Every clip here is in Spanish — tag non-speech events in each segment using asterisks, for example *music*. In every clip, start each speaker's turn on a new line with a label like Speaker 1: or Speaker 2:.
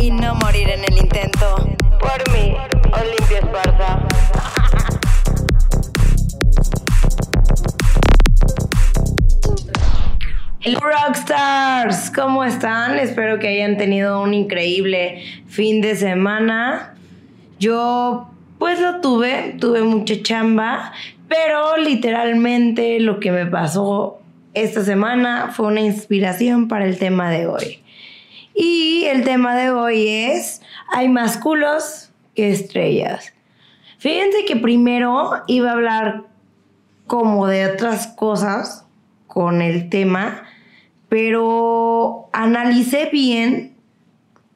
Speaker 1: y no morir en el intento.
Speaker 2: Por mí, Olimpia Esparza.
Speaker 3: Hello Rockstars, ¿cómo están? Espero que hayan tenido un increíble fin de semana. Yo pues lo tuve, tuve mucha chamba, pero literalmente lo que me pasó esta semana fue una inspiración para el tema de hoy. Y el tema de hoy es, hay más culos que estrellas. Fíjense que primero iba a hablar como de otras cosas con el tema, pero analicé bien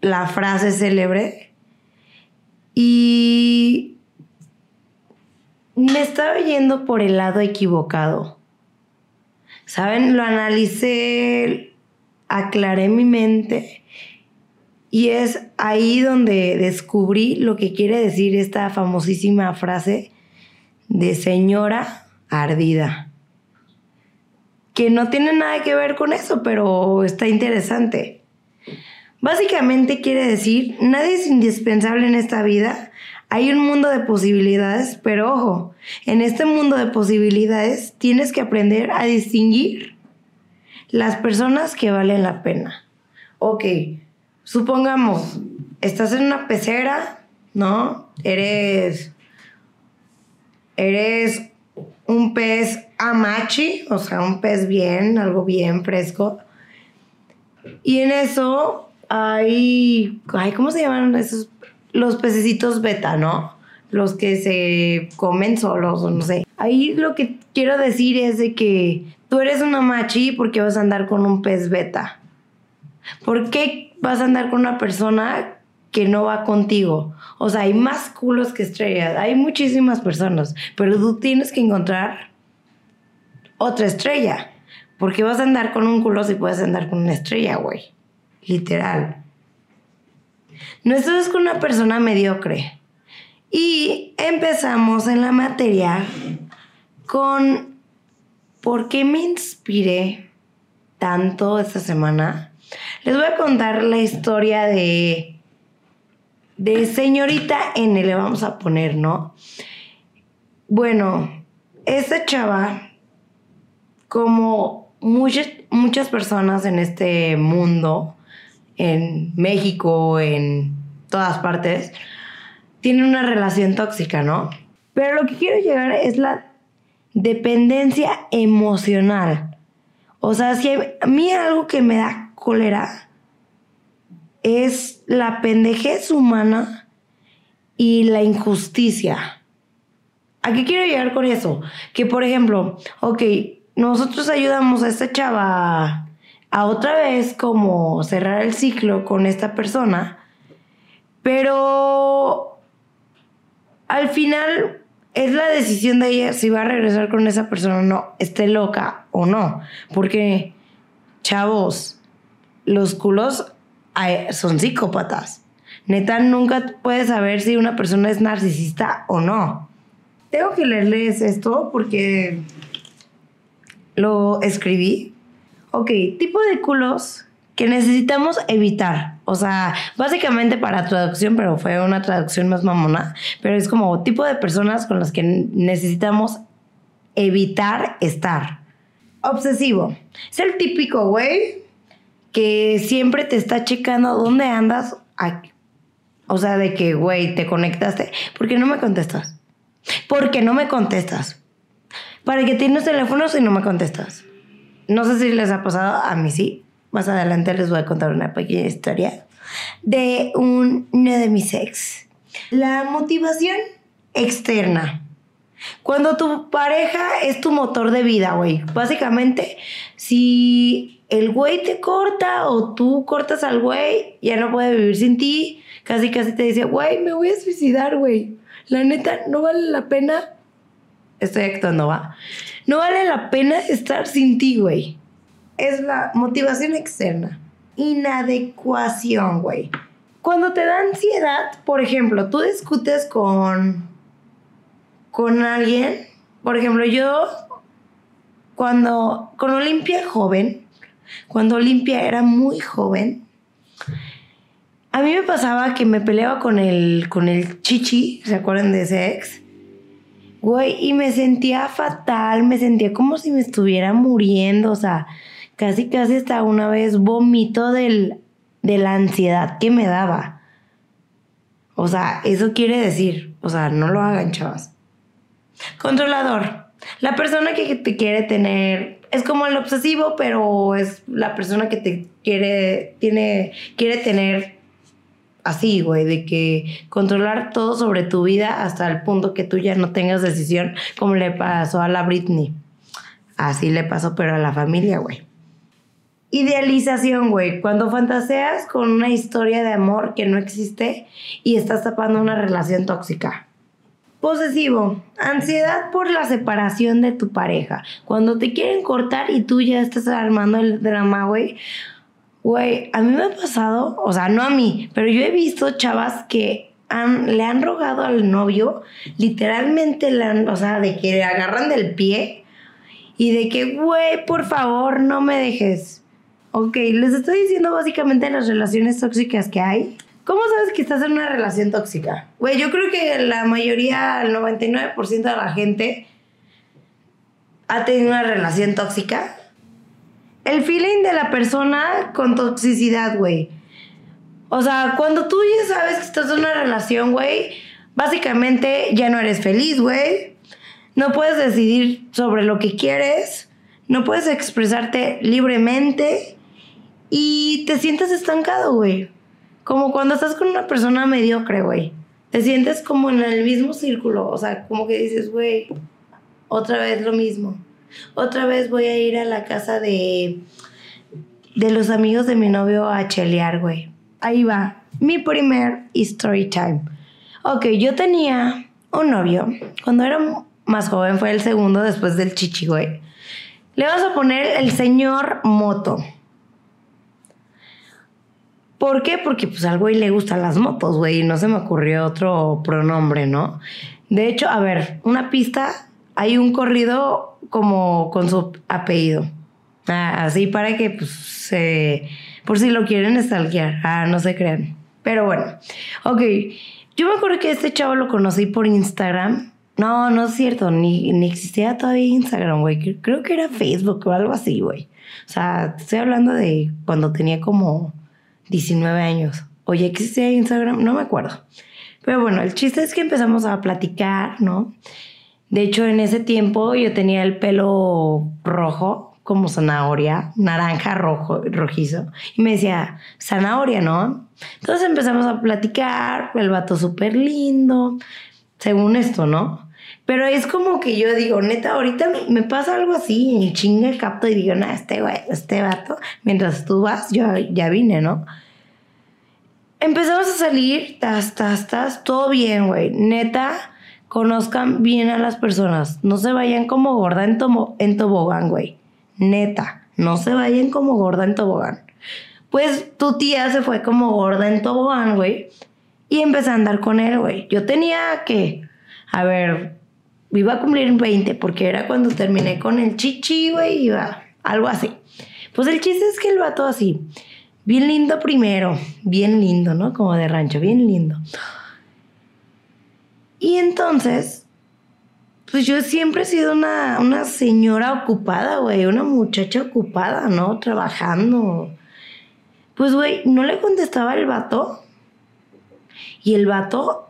Speaker 3: la frase célebre y me estaba yendo por el lado equivocado. ¿Saben? Lo analicé, aclaré mi mente y es ahí donde descubrí lo que quiere decir esta famosísima frase de señora ardida que no tiene nada que ver con eso, pero está interesante. Básicamente quiere decir, nadie es indispensable en esta vida. Hay un mundo de posibilidades, pero ojo, en este mundo de posibilidades tienes que aprender a distinguir las personas que valen la pena. Ok, supongamos, estás en una pecera, ¿no? Eres, eres un pez amachi, o sea, un pez bien, algo bien fresco. Y en eso hay, ay, ¿cómo se llaman esos? Los pececitos beta, ¿no? Los que se comen solos o no sé. Ahí lo que quiero decir es de que tú eres una machi porque vas a andar con un pez beta. ¿Por qué vas a andar con una persona que no va contigo? O sea, hay más culos que estrellas. Hay muchísimas personas, pero tú tienes que encontrar otra estrella. Porque vas a andar con un culo si puedes andar con una estrella, güey. Literal. No estás con una persona mediocre. Y empezamos en la materia con por qué me inspiré tanto esta semana. Les voy a contar la historia de de señorita N le vamos a poner, ¿no? Bueno, esta chava como muchas muchas personas en este mundo en México, en todas partes, tienen una relación tóxica, ¿no? Pero lo que quiero llegar es la dependencia emocional. O sea, si a mí algo que me da cólera es la pendejez humana y la injusticia. ¿A qué quiero llegar con eso? Que, por ejemplo, ok, nosotros ayudamos a esta chava a otra vez como cerrar el ciclo con esta persona, pero al final es la decisión de ella si va a regresar con esa persona o no, esté loca o no, porque chavos, los culos son psicópatas. Neta, nunca puedes saber si una persona es narcisista o no. Tengo que leerles esto porque lo escribí Ok, tipo de culos que necesitamos evitar. O sea, básicamente para traducción, pero fue una traducción más mamona. Pero es como tipo de personas con las que necesitamos evitar estar. Obsesivo. Es el típico güey que siempre te está checando dónde andas. O sea, de que, güey, te conectaste. ¿Por qué no me contestas? ¿Por qué no me contestas? ¿Para que tienes teléfonos y no me contestas? no sé si les ha pasado, a mí sí. Más adelante les voy a contar una pequeña historia de uno de mis ex. La motivación externa. Cuando tu pareja es tu motor de vida, güey. Básicamente, si el güey te corta o tú cortas al güey, ya no puede vivir sin ti. Casi, casi te dice, güey, me voy a suicidar, güey. La neta, no vale la pena. Estoy actuando, va. No vale la pena estar sin ti, güey. Es la motivación externa. Inadecuación, güey. Cuando te da ansiedad, por ejemplo, tú discutes con con alguien, por ejemplo, yo cuando con Olimpia joven, cuando Olimpia era muy joven, A mí me pasaba que me peleaba con el, con el chichi, ¿se acuerdan de ese ex? Güey, y me sentía fatal, me sentía como si me estuviera muriendo, o sea, casi, casi hasta una vez vomito del, de la ansiedad que me daba. O sea, eso quiere decir, o sea, no lo hagan, chavas. Controlador. La persona que te quiere tener es como el obsesivo, pero es la persona que te quiere tiene quiere tener así, güey, de que controlar todo sobre tu vida hasta el punto que tú ya no tengas decisión, como le pasó a la Britney. Así le pasó, pero a la familia, güey. Idealización, güey. Cuando fantaseas con una historia de amor que no existe y estás tapando una relación tóxica. Posesivo. Ansiedad por la separación de tu pareja. Cuando te quieren cortar y tú ya estás armando el drama, güey. Güey, a mí me ha pasado, o sea, no a mí, pero yo he visto chavas que han, le han rogado al novio, literalmente, le han, o sea, de que le agarran del pie y de que, güey, por favor, no me dejes. Ok, les estoy diciendo básicamente las relaciones tóxicas que hay. ¿Cómo sabes que estás en una relación tóxica? Güey, yo creo que la mayoría, el 99% de la gente ha tenido una relación tóxica. El feeling de la persona con toxicidad, güey. O sea, cuando tú ya sabes que estás en una relación, güey, básicamente ya no eres feliz, güey. No puedes decidir sobre lo que quieres. No puedes expresarte libremente. Y te sientes estancado, güey. Como cuando estás con una persona mediocre, güey. Te sientes como en el mismo círculo. O sea, como que dices, güey, otra vez lo mismo. Otra vez voy a ir a la casa de, de los amigos de mi novio a chelear, güey. Ahí va. Mi primer story time. Ok, yo tenía un novio. Cuando era más joven, fue el segundo después del chichi, güey. Le vamos a poner el señor Moto. ¿Por qué? Porque pues al güey le gustan las motos, güey, y no se me ocurrió otro pronombre, ¿no? De hecho, a ver, una pista, hay un corrido como con su apellido. Ah, así para que, pues, se... por si lo quieren stalkear. Ah, no se crean. Pero bueno, ok. Yo me acuerdo que este chavo lo conocí por Instagram. No, no es cierto, ni, ni existía todavía Instagram, güey. Creo que era Facebook o algo así, güey. O sea, estoy hablando de cuando tenía como 19 años. O ya existía Instagram, no me acuerdo. Pero bueno, el chiste es que empezamos a platicar, ¿no? De hecho, en ese tiempo yo tenía el pelo rojo, como zanahoria, naranja, rojo, rojizo. Y me decía, zanahoria, ¿no? Entonces empezamos a platicar, el vato súper lindo, según esto, ¿no? Pero es como que yo digo, neta, ahorita me pasa algo así, en chinga capto y digo, nah, este güey, este vato, mientras tú vas, yo ya vine, ¿no? Empezamos a salir, tas, tas, tas, todo bien, güey. Neta, conozcan bien a las personas. No se vayan como gorda en, en tobogán, güey. Neta, no se vayan como gorda en tobogán. Pues tu tía se fue como gorda en tobogán, güey. Y empecé a andar con él, güey. Yo tenía que, a ver, iba a cumplir 20 porque era cuando terminé con el chichi, güey, iba algo así. Pues el chiste es que el vato así, bien lindo primero, bien lindo, ¿no? Como de rancho, bien lindo. Y entonces, pues yo siempre he sido una, una señora ocupada, güey, una muchacha ocupada, ¿no? Trabajando. Pues, güey, no le contestaba el vato. Y el vato,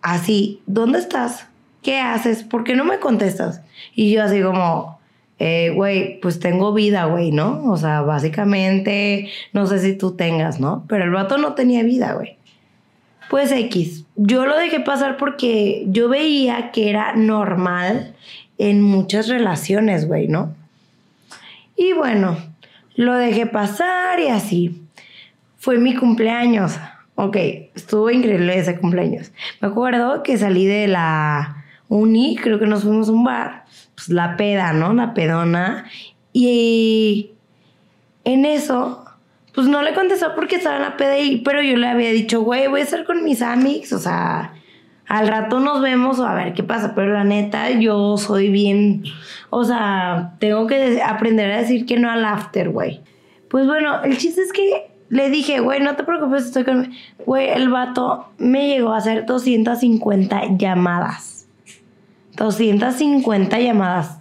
Speaker 3: así, ¿dónde estás? ¿Qué haces? ¿Por qué no me contestas? Y yo así como, eh, güey, pues tengo vida, güey, ¿no? O sea, básicamente, no sé si tú tengas, ¿no? Pero el vato no tenía vida, güey. Pues X, yo lo dejé pasar porque yo veía que era normal en muchas relaciones, güey, ¿no? Y bueno, lo dejé pasar y así. Fue mi cumpleaños. Ok, estuvo increíble ese cumpleaños. Me acuerdo que salí de la uni, creo que nos fuimos a un bar, pues la peda, ¿no? La pedona. Y en eso, pues no le contestó porque estaba en la peda, y, pero yo le había dicho, güey, voy a estar con mis amigos, o sea, al rato nos vemos o a ver qué pasa, pero la neta, yo soy bien, o sea, tengo que aprender a decir que no al after, güey. Pues bueno, el chiste es que le dije, güey, no te preocupes, estoy con... Güey, el vato me llegó a hacer 250 llamadas. 250 llamadas.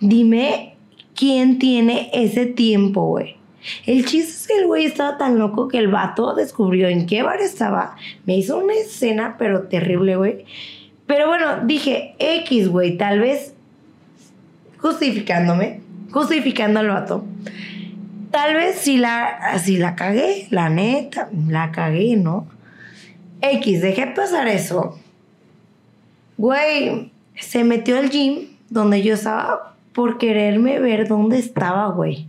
Speaker 3: Dime quién tiene ese tiempo, güey. El chiste es que el güey estaba tan loco que el vato descubrió en qué bar estaba. Me hizo una escena, pero terrible, güey. Pero bueno, dije, X, güey, tal vez justificándome, justificando al vato. Tal vez si la, si la cagué, la neta, la cagué, ¿no? X, dejé pasar eso. Güey, se metió al gym donde yo estaba por quererme ver dónde estaba, güey.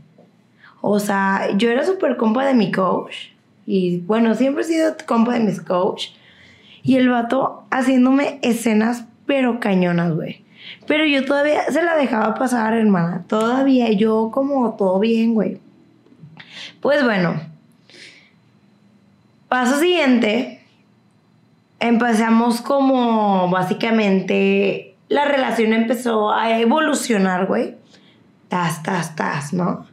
Speaker 3: O sea, yo era súper compa de mi coach. Y bueno, siempre he sido compa de mis coach. Y el vato haciéndome escenas, pero cañonas, güey. Pero yo todavía se la dejaba pasar, hermana. Todavía yo como todo bien, güey. Pues bueno. Paso siguiente. Empezamos como básicamente la relación empezó a evolucionar, güey. Tas, tas, tas, ¿no?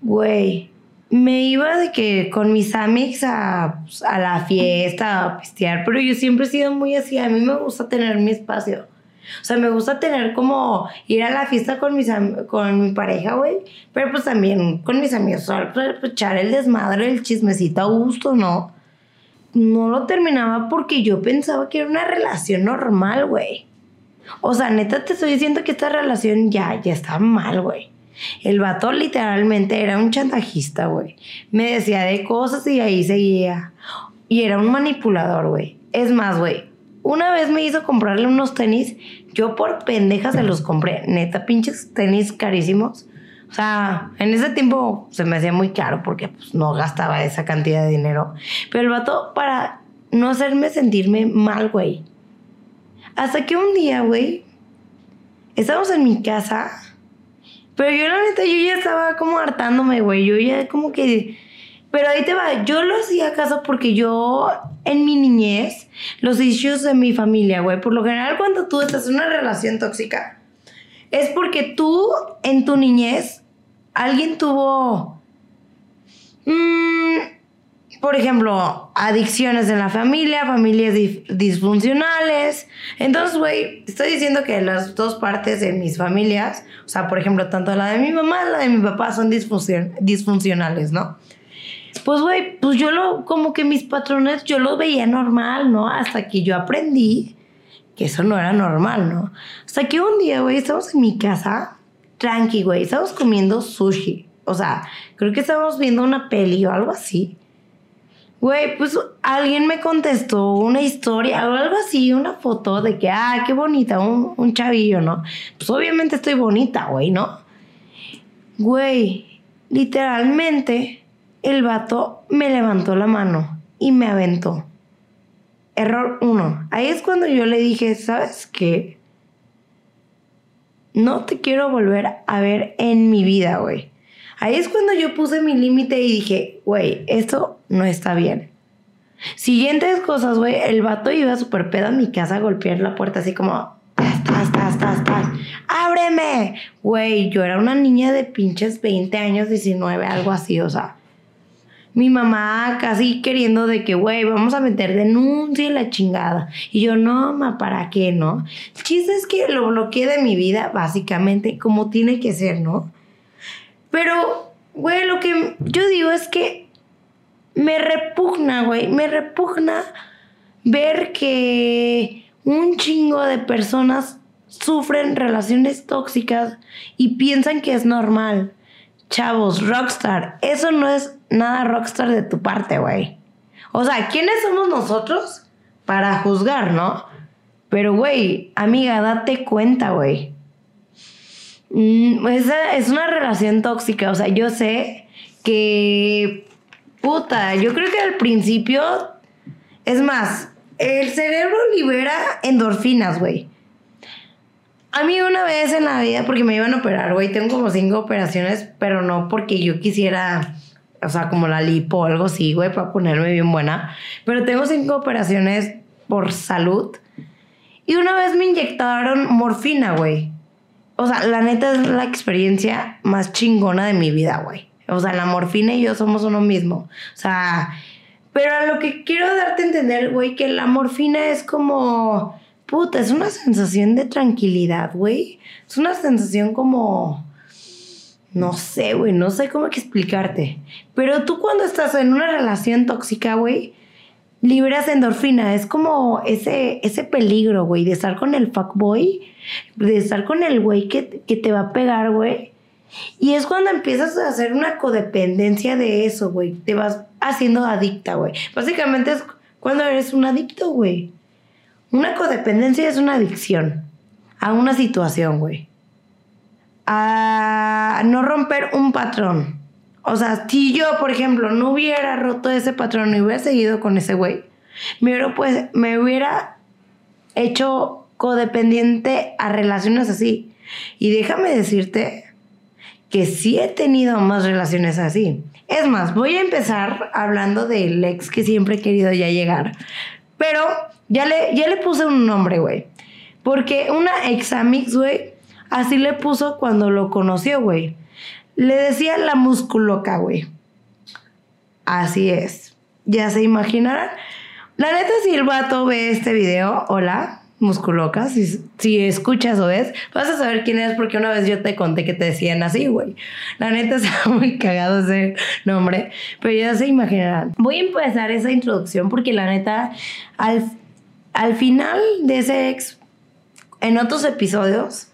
Speaker 3: Güey, me iba de que con mis amigas a, pues, a, la fiesta, a pistear, pero yo siempre he sido muy así. A mí me gusta tener mi espacio. O sea, me gusta tener como ir a la fiesta con, mis con mi pareja, güey. Pero pues también con mis amigos, para pues, echar el desmadre, el chismecito a gusto, ¿no? No lo terminaba porque yo pensaba que era una relación normal, güey. O sea, neta te estoy diciendo que esta relación ya, ya está mal, güey. El vato literalmente era un chantajista, güey. Me decía de cosas y ahí seguía. Y era un manipulador, güey. Es más, güey. Una vez me hizo comprarle unos tenis. Yo por pendeja se los compré. Neta, pinches tenis carísimos. O sea, en ese tiempo se me hacía muy caro porque pues, no gastaba esa cantidad de dinero. Pero el vato, para no hacerme sentirme mal, güey. Hasta que un día, güey, estábamos en mi casa pero yo la neta, yo ya estaba como hartándome, güey. Yo ya como que... Pero ahí te va, yo lo hacía caso porque yo en mi niñez, los issues de mi familia, güey, por lo general cuando tú estás en una relación tóxica, es porque tú en tu niñez, alguien tuvo... Mmm, por ejemplo, adicciones en la familia, familias disfuncionales. Entonces, güey, estoy diciendo que las dos partes de mis familias, o sea, por ejemplo, tanto la de mi mamá, la de mi papá, son disfuncionales, ¿no? Pues, güey, pues yo lo, como que mis patrones, yo los veía normal, ¿no? Hasta que yo aprendí que eso no era normal, ¿no? Hasta que un día, güey, estamos en mi casa, tranqui, güey, estamos comiendo sushi. O sea, creo que estábamos viendo una peli o algo así. Güey, pues alguien me contestó una historia o algo así, una foto de que, ah, qué bonita, un, un chavillo, ¿no? Pues obviamente estoy bonita, güey, ¿no? Güey, literalmente el vato me levantó la mano y me aventó. Error uno. Ahí es cuando yo le dije, ¿sabes qué? No te quiero volver a ver en mi vida, güey. Ahí es cuando yo puse mi límite y dije, güey, esto no está bien. Siguientes cosas, güey, el vato iba súper pedo a mi casa a golpear la puerta así como, ábreme. Güey, yo era una niña de pinches 20 años, 19, algo así, o sea. Mi mamá casi queriendo de que, güey, vamos a meter denuncia y la chingada. Y yo, no, ma, ¿para qué, no? El chiste es que lo bloqueé de mi vida, básicamente, como tiene que ser, ¿no? Pero, güey, lo que yo digo es que me repugna, güey, me repugna ver que un chingo de personas sufren relaciones tóxicas y piensan que es normal. Chavos, rockstar, eso no es nada rockstar de tu parte, güey. O sea, ¿quiénes somos nosotros para juzgar, no? Pero, güey, amiga, date cuenta, güey. Mm, esa es una relación tóxica. O sea, yo sé que. Puta, yo creo que al principio. Es más, el cerebro libera endorfinas, güey. A mí una vez en la vida, porque me iban a operar, güey, tengo como cinco operaciones, pero no porque yo quisiera, o sea, como la lipo o algo así, güey, para ponerme bien buena. Pero tengo cinco operaciones por salud. Y una vez me inyectaron morfina, güey. O sea, la neta es la experiencia más chingona de mi vida, güey. O sea, la morfina y yo somos uno mismo. O sea, pero a lo que quiero darte a entender, güey, que la morfina es como, puta, es una sensación de tranquilidad, güey. Es una sensación como, no sé, güey, no sé cómo explicarte. Pero tú cuando estás en una relación tóxica, güey, liberas endorfina. Es como ese, ese peligro, güey, de estar con el fuckboy, de estar con el güey que, que te va a pegar, güey. Y es cuando empiezas a hacer una codependencia de eso, güey. Te vas haciendo adicta, güey. Básicamente es cuando eres un adicto, güey. Una codependencia es una adicción a una situación, güey. A no romper un patrón. O sea, si yo, por ejemplo, no hubiera roto ese patrón y hubiera seguido con ese güey, me hubiera, pues, me hubiera hecho codependiente a relaciones así. Y déjame decirte que sí he tenido más relaciones así. Es más, voy a empezar hablando del ex que siempre he querido ya llegar. Pero ya le, ya le puse un nombre, güey. Porque una ex amix, güey, así le puso cuando lo conoció, güey. Le decía la musculoca, güey. Así es. Ya se imaginarán. La neta, si el vato ve este video, hola, musculoca, si, escuchas o ves, vas a saber quién es porque una vez yo te conté que te decían así, güey. La neta *laughs* está muy cagado ese nombre, pero ya se imaginarán. Voy a empezar esa introducción porque la neta, al, al final de ese ex, en otros episodios,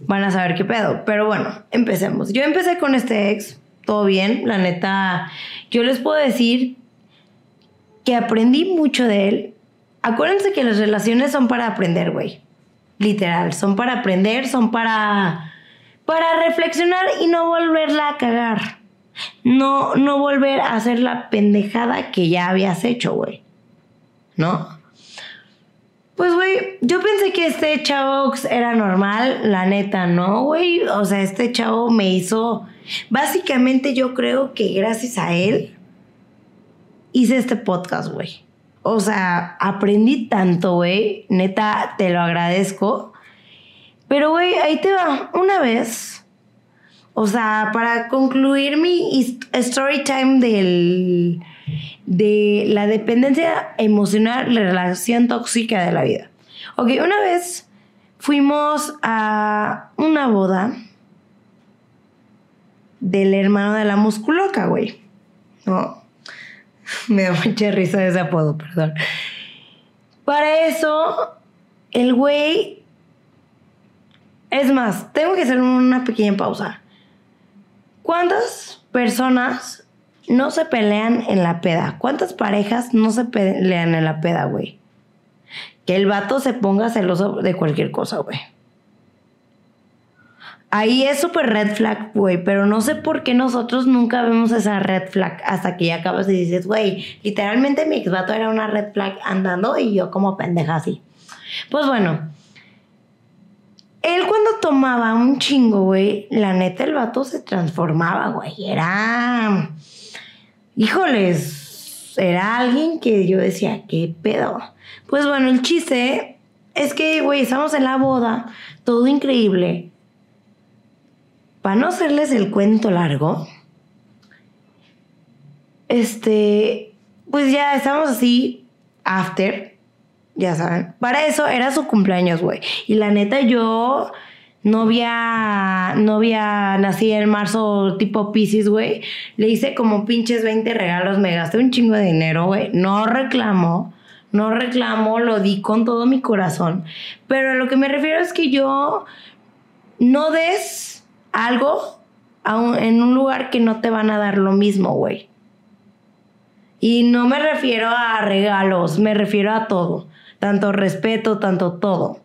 Speaker 3: van a saber qué pedo. Pero bueno, empecemos. Yo empecé con este ex, todo bien, la neta, yo les puedo decir que aprendí mucho de él acuérdense que las relaciones son para aprender, güey. Literal, son para aprender, son para para reflexionar y no volverla a cagar. No no volver a hacer la pendejada que ya habías hecho, güey. ¿No? Pues, güey, yo pensé que este chavo era normal, la neta, no, güey. O sea, este chavo me hizo. Básicamente, yo creo que gracias a él hice este podcast, güey. O sea, aprendí tanto, güey. Neta, te lo agradezco. Pero, güey, ahí te va. Una vez, o sea, para concluir mi story time del, de la dependencia emocional, la relación tóxica de la vida. Ok, una vez fuimos a una boda del hermano de la musculoca, güey. ¿No? *laughs* Me da mucha risa ese apodo, perdón. Para eso, el güey. Es más, tengo que hacer una pequeña pausa. ¿Cuántas personas no se pelean en la peda? ¿Cuántas parejas no se pelean en la peda, güey? Que el vato se ponga celoso de cualquier cosa, güey. Ahí es súper red flag, güey, pero no sé por qué nosotros nunca vemos esa red flag hasta que ya acabas y dices, güey, literalmente mi ex vato era una red flag andando y yo como pendeja así. Pues bueno, él cuando tomaba un chingo, güey, la neta el vato se transformaba, güey, era... Híjoles, era alguien que yo decía, ¿qué pedo? Pues bueno, el chiste es que, güey, estamos en la boda, todo increíble para no hacerles el cuento largo, este, pues ya estamos así, after, ya saben. Para eso era su cumpleaños, güey. Y la neta, yo no había, no había, nací en marzo tipo Pisces, güey. Le hice como pinches 20 regalos, me gasté un chingo de dinero, güey. No reclamo, no reclamo, lo di con todo mi corazón. Pero a lo que me refiero es que yo no des algo en un lugar que no te van a dar lo mismo, güey. Y no me refiero a regalos, me refiero a todo. Tanto respeto, tanto todo.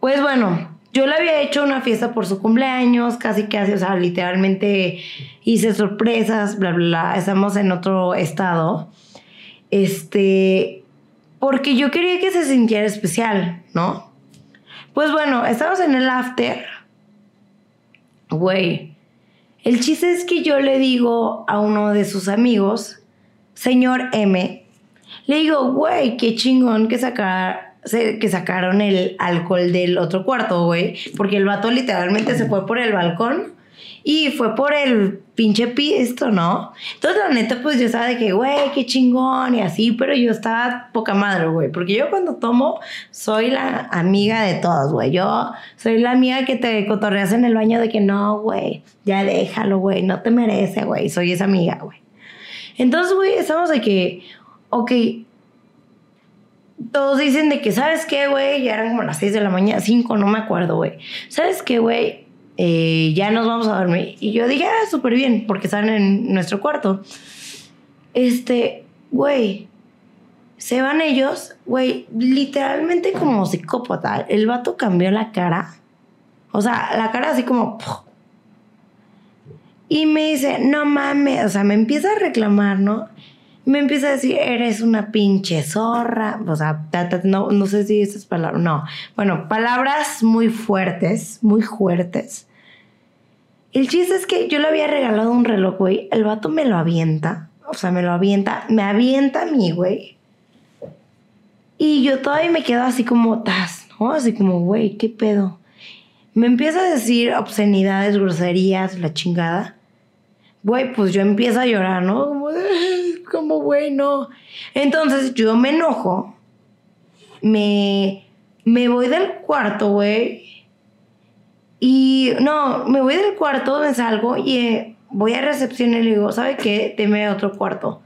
Speaker 3: Pues bueno, yo le había hecho una fiesta por su cumpleaños, casi casi, o sea, literalmente hice sorpresas, bla, bla, bla. Estamos en otro estado. Este, porque yo quería que se sintiera especial, ¿no? Pues bueno, estamos en el after Güey, el chiste es que yo le digo a uno de sus amigos, señor M, le digo, güey, qué chingón que que sacaron el alcohol del otro cuarto, güey. Porque el vato literalmente se fue por el balcón Y fue por el pinche pisto, ¿no? Entonces, la neta, pues yo estaba de que, güey, qué chingón y así, pero yo estaba poca madre, güey. Porque yo cuando tomo, soy la amiga de todos, güey. Yo soy la amiga que te cotorreas en el baño de que no, güey, ya déjalo, güey, no te merece, güey. Soy esa amiga, güey. Entonces, güey, estamos de que, ok, todos dicen de que, ¿sabes qué, güey? Ya eran como las 6 de la mañana, 5, no me acuerdo, güey. ¿Sabes qué, güey? Eh, ya nos vamos a dormir. Y yo dije, ah, súper bien, porque están en nuestro cuarto. Este, güey, se van ellos, güey, literalmente como psicópata. El vato cambió la cara. O sea, la cara así como... Y me dice, no mames, o sea, me empieza a reclamar, ¿no? Me empieza a decir, eres una pinche zorra. O sea, no, no sé si esas palabras, no. Bueno, palabras muy fuertes, muy fuertes. El chiste es que yo le había regalado un reloj, güey. El vato me lo avienta. O sea, me lo avienta. Me avienta a mí, güey. Y yo todavía me quedo así como, tas, ¿no? Así como, güey, ¿qué pedo? Me empieza a decir obscenidades, groserías, la chingada. Güey, pues yo empiezo a llorar, ¿no? Como, como bueno. Entonces yo me enojo, me, me voy del cuarto, güey. Y no, me voy del cuarto, me salgo y eh, voy a recepción y le digo, ¿sabe qué? Deme otro cuarto.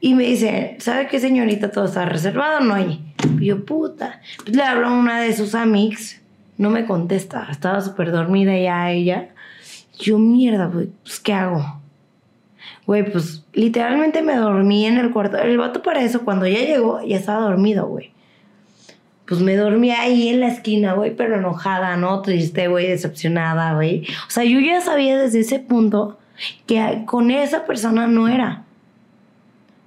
Speaker 3: Y me dice, ¿sabe qué, señorita? Todo está reservado, no hay. Y yo, puta. Pues le hablo a una de sus amigas, no me contesta, estaba súper dormida ya ella. Yo, mierda, güey, pues, ¿qué hago? Güey, pues literalmente me dormí en el cuarto. El vato para eso, cuando ya llegó, ya estaba dormido, güey. Pues me dormí ahí en la esquina, güey, pero enojada, ¿no? Triste, güey, decepcionada, güey. O sea, yo ya sabía desde ese punto que con esa persona no era.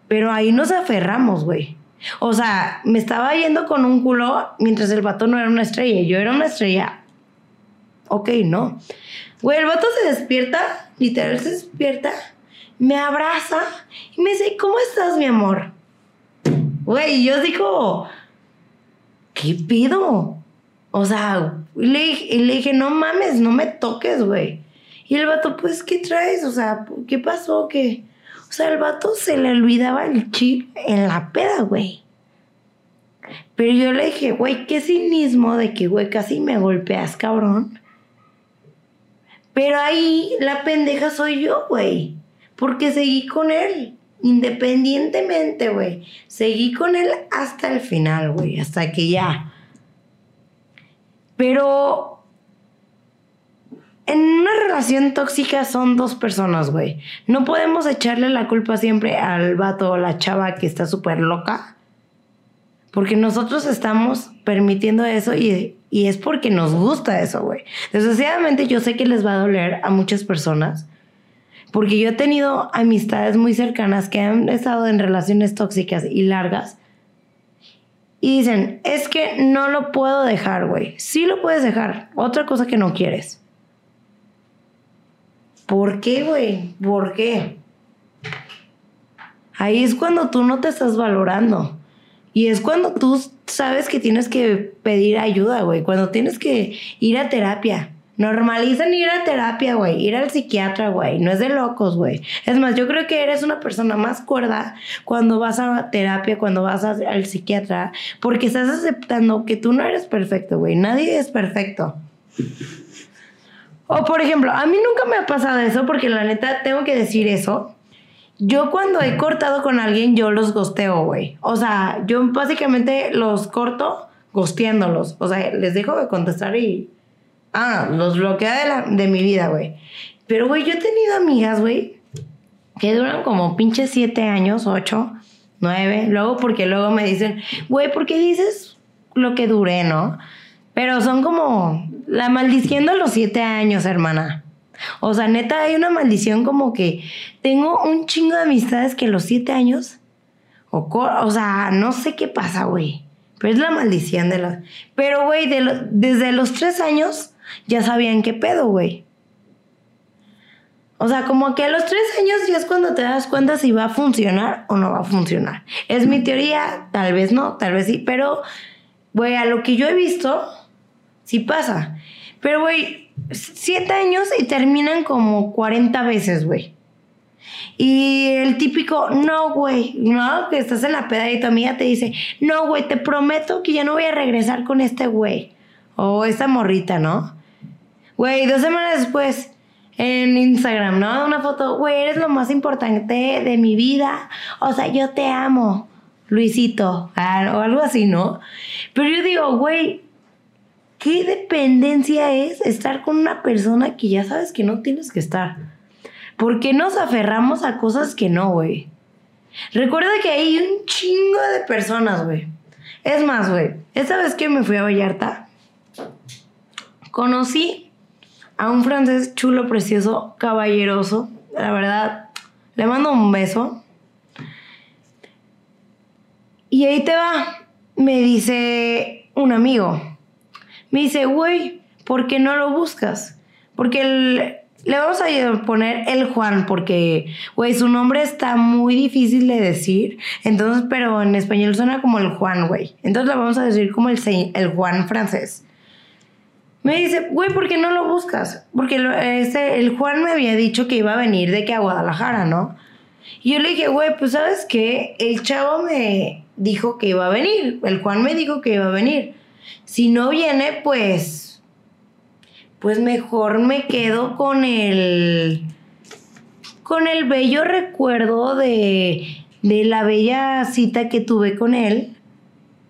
Speaker 3: Pero ahí nos aferramos, güey. O sea, me estaba yendo con un culo mientras el vato no era una estrella. Yo era una estrella. Ok, no. Güey, el vato se despierta, literal se despierta me abraza y me dice, ¿cómo estás, mi amor? Güey, yo digo, ¿qué pido? O sea, le, le dije, no mames, no me toques, güey. Y el vato, pues, ¿qué traes? O sea, ¿qué pasó? ¿Qué? O sea, el vato se le olvidaba el chip en la peda, güey. Pero yo le dije, güey, qué cinismo de que, güey, casi me golpeas, cabrón. Pero ahí la pendeja soy yo, güey. Porque seguí con él, independientemente, güey. Seguí con él hasta el final, güey, hasta que ya. Pero en una relación tóxica son dos personas, güey. No podemos echarle la culpa siempre al vato o la chava que está súper loca. Porque nosotros estamos permitiendo eso y, y, es porque nos gusta eso, güey. Desgraciadamente yo sé que les va a doler a muchas personas. Porque yo he tenido amistades muy cercanas que han estado en relaciones tóxicas y largas. Y dicen, es que no lo puedo dejar, güey. Sí lo puedes dejar. Otra cosa que no quieres. ¿Por qué, güey? ¿Por qué? Ahí es cuando tú no te estás valorando. Y es cuando tú sabes que tienes que pedir ayuda, güey. Cuando tienes que ir a terapia. Normalizan ir a terapia, güey, ir al psiquiatra, güey, no es de locos, güey. Es más, yo creo que eres una persona más cuerda cuando vas a terapia, cuando vas al psiquiatra, porque estás aceptando que tú no eres perfecto, güey, nadie es perfecto. O por ejemplo, a mí nunca me ha pasado eso, porque la neta tengo que decir eso. Yo cuando he cortado con alguien, yo los gosteo, güey. O sea, yo básicamente los corto gosteándolos. O sea, les dejo de contestar y Ah, los bloquea de, de mi vida, güey. Pero, güey, yo he tenido amigas, güey, que duran como pinches siete años, ocho, nueve. Luego, porque luego me dicen, güey, ¿por qué dices lo que duré, no? Pero son como la maldición de los siete años, hermana. O sea, neta, hay una maldición como que tengo un chingo de amistades que los siete años, o, o sea, no sé qué pasa, güey. Pero es la maldición de los... Pero, güey, desde los tres años ya sabían qué pedo, güey. O sea, como que a los tres años ya es cuando te das cuenta si va a funcionar o no va a funcionar. Es mi teoría, tal vez no, tal vez sí, pero, güey, a lo que yo he visto, sí pasa. Pero, güey, siete años y terminan como 40 veces, güey. Y el típico, no, güey, no, que estás en la peda y tu amiga te dice, no, güey, te prometo que ya no voy a regresar con este güey. O esta morrita, ¿no? Güey, dos semanas después, en Instagram, ¿no? Una foto, güey, eres lo más importante de mi vida. O sea, yo te amo, Luisito, ah, o algo así, ¿no? Pero yo digo, güey, ¿qué dependencia es estar con una persona que ya sabes que no tienes que estar? ¿Por qué nos aferramos a cosas que no, güey? Recuerda que hay un chingo de personas, güey. Es más, güey, esta vez que me fui a Vallarta, conocí a un francés chulo, precioso, caballeroso. La verdad, le mando un beso. Y ahí te va, me dice un amigo. Me dice, güey, ¿por qué no lo buscas? Porque le vamos a poner el Juan porque, güey, su nombre está muy difícil de decir. Entonces, pero en español suena como el Juan, güey. Entonces le vamos a decir como el, el Juan francés. Me dice, güey, ¿por qué no lo buscas? Porque este, el Juan me había dicho que iba a venir de que a Guadalajara, ¿no? Y yo le dije, güey, pues sabes qué, el chavo me dijo que iba a venir. El Juan me dijo que iba a venir. Si no viene, pues pues mejor me quedo con el con el bello recuerdo de, de la bella cita que tuve con él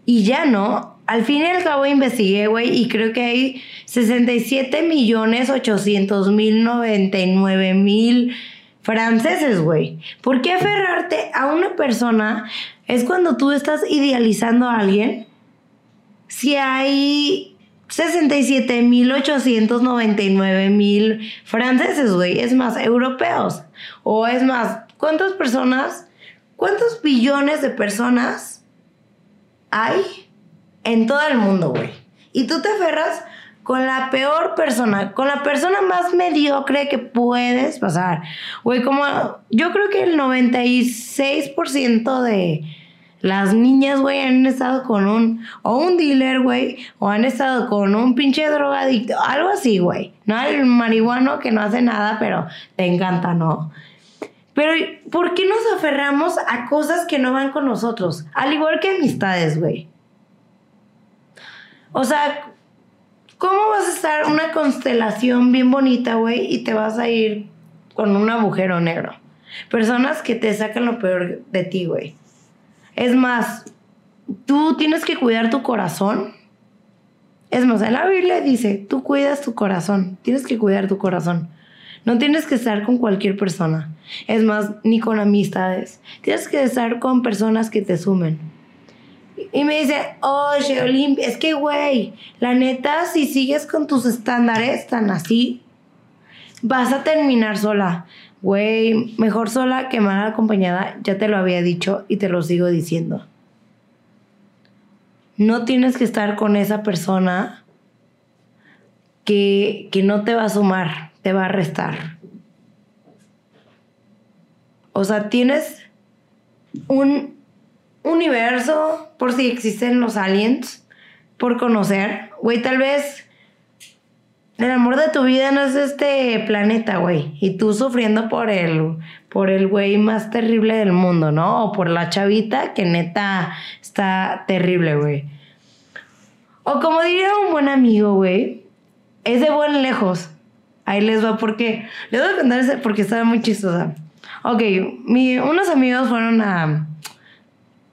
Speaker 3: y ya no. Al fin y al cabo investigué, güey, y creo que hay 67 millones 800 mil 99 mil franceses, güey. ¿Por qué aferrarte a una persona? Es cuando tú estás idealizando a alguien. Si hay 67.899.000 mil franceses, güey. Es más, europeos. O es más, ¿cuántas personas, cuántos billones de personas hay en todo el mundo, güey? Y tú te aferras con la peor persona, con la persona más mediocre que puedes pasar. Güey, como yo creo que el 96% de las niñas, güey, han estado con un, o un dealer, güey, o han estado con un pinche drogadicto, algo así, güey. No el marihuano que no hace nada, pero te encanta, ¿no? Pero, ¿por qué nos aferramos a cosas que no van con nosotros? Al igual que amistades, güey. O sea, ¿cómo vas a estar una constelación bien bonita, güey, y te vas a ir con un agujero negro? Personas que te sacan lo peor de ti, güey. Es más, tú tienes que cuidar tu corazón. Es más, en la Biblia dice, tú cuidas tu corazón, tienes que cuidar tu corazón. No tienes que estar con cualquier persona. Es más, ni con amistades. Tienes que estar con personas que te sumen. Y me dice, oye, Olimpia, es que, güey, la neta, si sigues con tus estándares tan así, vas a terminar sola. Güey, mejor sola que mal acompañada, ya te lo había dicho y te lo sigo diciendo. No tienes que estar con esa persona que, que no te va a sumar, te va a restar. O sea, tienes un universo por si existen los aliens por conocer. Güey, tal vez el amor de tu vida no es este planeta, güey. Y tú sufriendo por el, por el güey más terrible del mundo, ¿no? O por la chavita que neta está terrible, güey. O como diría un buen amigo, güey, es de buen lejos. Ahí les va porque, les voy a contar porque estaba muy chistosa. Ok, mi, unos amigos fueron a,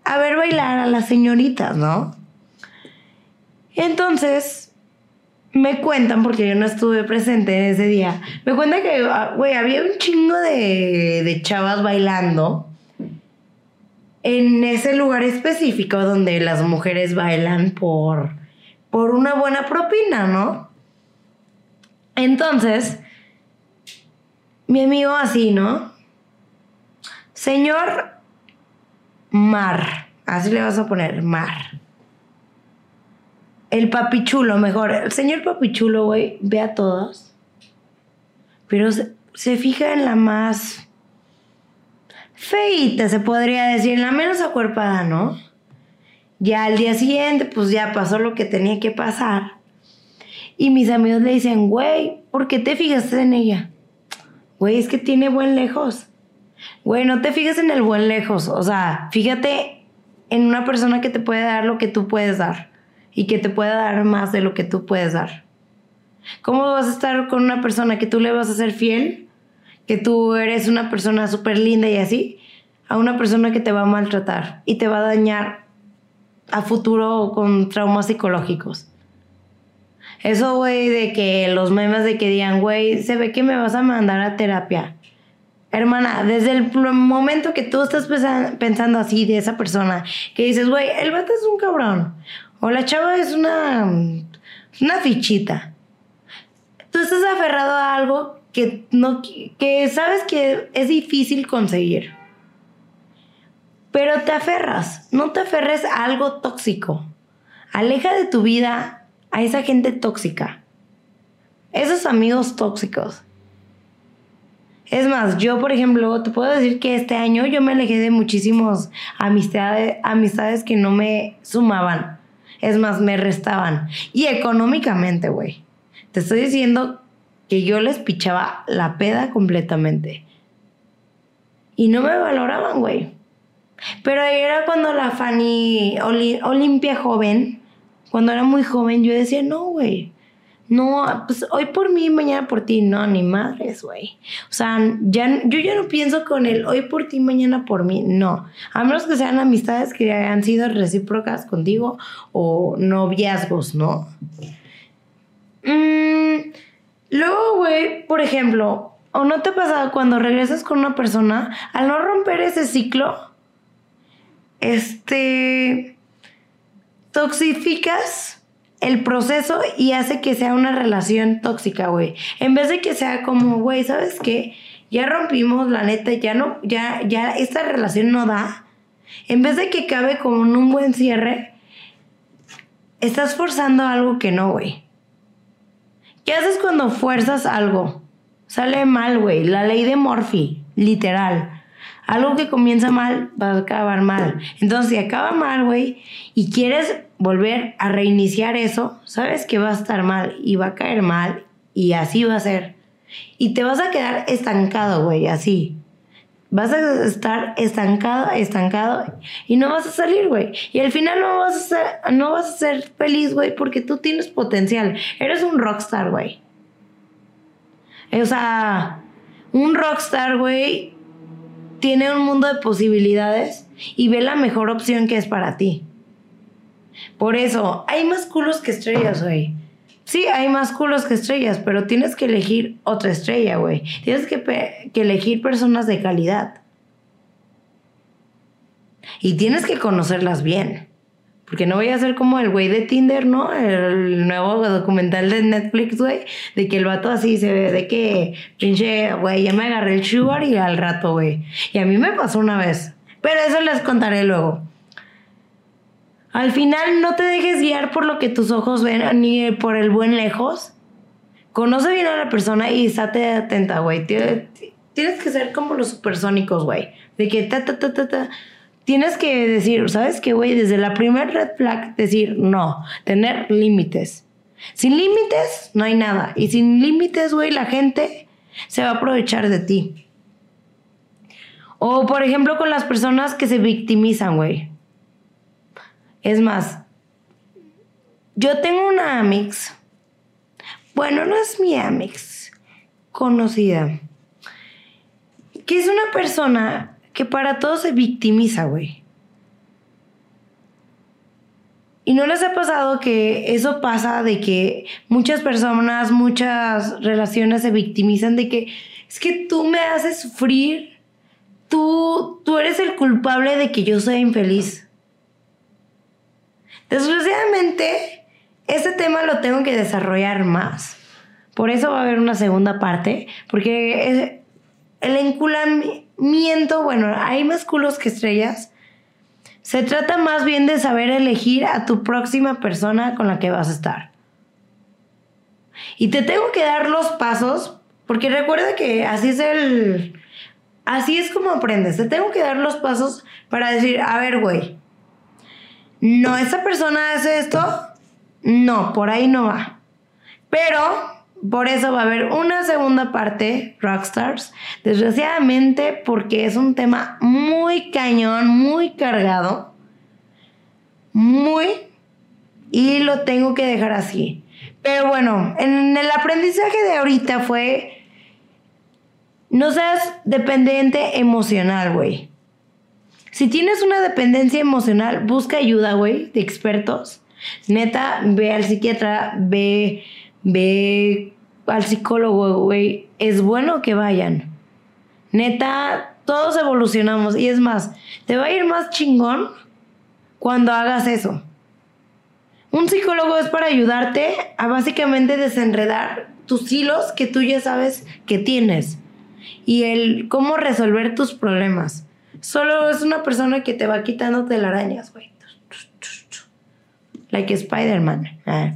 Speaker 3: a ver bailar a las señoritas, ¿no? Entonces, me cuentan, porque yo no estuve presente en ese día, me cuentan que, ah, güey, había un chingo de, de chavas bailando en ese lugar específico donde las mujeres bailan por, por una buena propina, ¿no? Entonces, mi amigo así, ¿no? Señor Mar, así le vas a poner, Mar el papichulo, mejor. El señor papichulo, güey, ve a todos. Pero se, fija en la más feita, se podría decir, en la menos acuerpada, ¿no? Ya al día siguiente, pues ya pasó lo que tenía que pasar. Y mis amigos le dicen, güey, ¿por qué te fijaste en ella? Güey, es que tiene buen lejos. Güey, no te fijes en el buen lejos. O sea, fíjate en una persona que te puede dar lo que tú puedes dar y que te pueda dar más de lo que tú puedes dar. ¿Cómo vas a estar con una persona que tú le vas a ser fiel? Que tú eres una persona súper linda y así, a una persona que te va a maltratar y te va a dañar a futuro con traumas psicológicos. Eso, güey, de que los memes de que digan, güey, se ve que me vas a mandar a terapia. Hermana, desde el momento que tú estás pensando así de esa persona, que dices, güey, el vato es un cabrón, o la chava es una, una fichita. Tú estás aferrado a algo que, no, que sabes que es difícil conseguir. Pero te aferras, no te aferres a algo tóxico. Aleja de tu vida a esa gente tóxica. Esos amigos tóxicos. Es más, yo, por ejemplo, te puedo decir que este año yo me alejé de muchísimos amistades, amistades que no me sumaban. Es más, me restaban. Y económicamente, güey. Te estoy diciendo que yo les pichaba la peda completamente. Y no me valoraban, güey. Pero era cuando la Fanny Olimpia joven, cuando era muy joven, yo decía, no, güey. No, pues hoy por mí, mañana por ti. No, ni madres, güey. O sea, ya, yo ya no pienso con el hoy por ti, mañana por mí. No. A menos que sean amistades que hayan sido recíprocas contigo o noviazgos, ¿no? Mm, luego, güey, por ejemplo, ¿o no te pasa cuando regresas con una persona, al no romper ese ciclo, este, toxificas el proceso y hace que sea una relación tóxica, güey. En vez de que sea como, güey, ¿sabes qué? Ya rompimos, la neta, ya no, ya, ya esta relación no da. En vez de que cabe como en un buen cierre, estás forzando algo que no, güey. ¿Qué haces cuando fuerzas algo? Sale mal, güey. La ley de Morphy, literal algo que comienza mal va a acabar mal. Entonces, si acaba mal, güey, y quieres volver a reiniciar eso, sabes que va a estar mal y va a caer mal y así va a ser. Y te vas a quedar estancado, güey, así. Vas a estar estancado, estancado y no vas a salir, güey. Y al final no vas a ser, no vas a ser feliz, güey, porque tú tienes potencial. Eres un rockstar, güey. O sea, un rockstar, güey, tiene un mundo de posibilidades y ve la mejor opción que es para ti. Por eso, hay más culos que estrellas, güey. Sí, hay más culos que estrellas, pero tienes que elegir otra estrella, güey. Tienes que, que elegir personas de calidad. Y tienes que conocerlas bien. Porque no voy a ser como el güey de Tinder, ¿no? El nuevo documental de Netflix, güey. De que el vato así se ve, de que pinche, güey, ya me agarré el sugar y al rato, güey. Y a mí me pasó una vez. Pero eso les contaré luego. Al final no te dejes guiar por lo que tus ojos ven ni por el buen lejos. Conoce bien a la persona y estate atenta, güey. Tienes que ser como los supersónicos, güey. De que ta, ta, ta, ta, ta tienes que decir, ¿sabes qué, güey? Desde la primer red flag, decir no, tener límites. Sin límites, no hay nada. Y sin límites, güey, la gente se va a aprovechar de ti. O, por ejemplo, con las personas que se victimizan, güey. Es más, yo tengo una Amix. Bueno, no es mi Amix conocida. Que es una persona que para todo se victimiza, güey. Y no les ha pasado que eso pasa de que muchas personas, muchas relaciones se victimizan de que es que tú me haces sufrir, tú, tú eres el culpable de que yo sea infeliz. Desgraciadamente, este tema lo tengo que desarrollar más. Por eso va a haber una segunda parte, porque el enculamiento miento, bueno, hay más culos que estrellas. Se trata más bien de saber elegir a tu próxima persona con la que vas a estar. Y te tengo que dar los pasos, porque recuerda que así es el... Así es como aprendes. Te tengo que dar los pasos para decir, a ver, güey, no, esa persona hace esto, no, por ahí no va. Pero por eso va a haber una segunda parte, Rockstars. Desgraciadamente, porque es un tema muy cañón, muy cargado. Muy. Y lo tengo que dejar así. Pero bueno, en el aprendizaje de ahorita fue. No seas dependiente emocional, güey. Si tienes una dependencia emocional, busca ayuda, güey, de expertos. Neta, ve al psiquiatra, ve, ve al psicólogo, güey. Es bueno que vayan. Neta, todos evolucionamos. Y es más, te va a ir más chingón cuando hagas eso. Un psicólogo es para ayudarte a básicamente desenredar tus hilos que tú ya sabes que tienes y el cómo resolver tus problemas. Solo es una persona que te va quitando telarañas, güey. Like Spider-Man. Ah.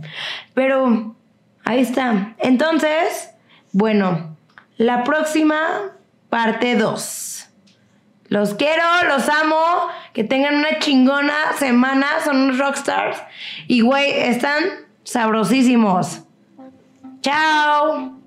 Speaker 3: Pero ahí está. Entonces, bueno, la próxima parte 2. Los quiero, los amo. Que tengan una chingona semana. Son unos rockstars. Y güey, están sabrosísimos. Chao.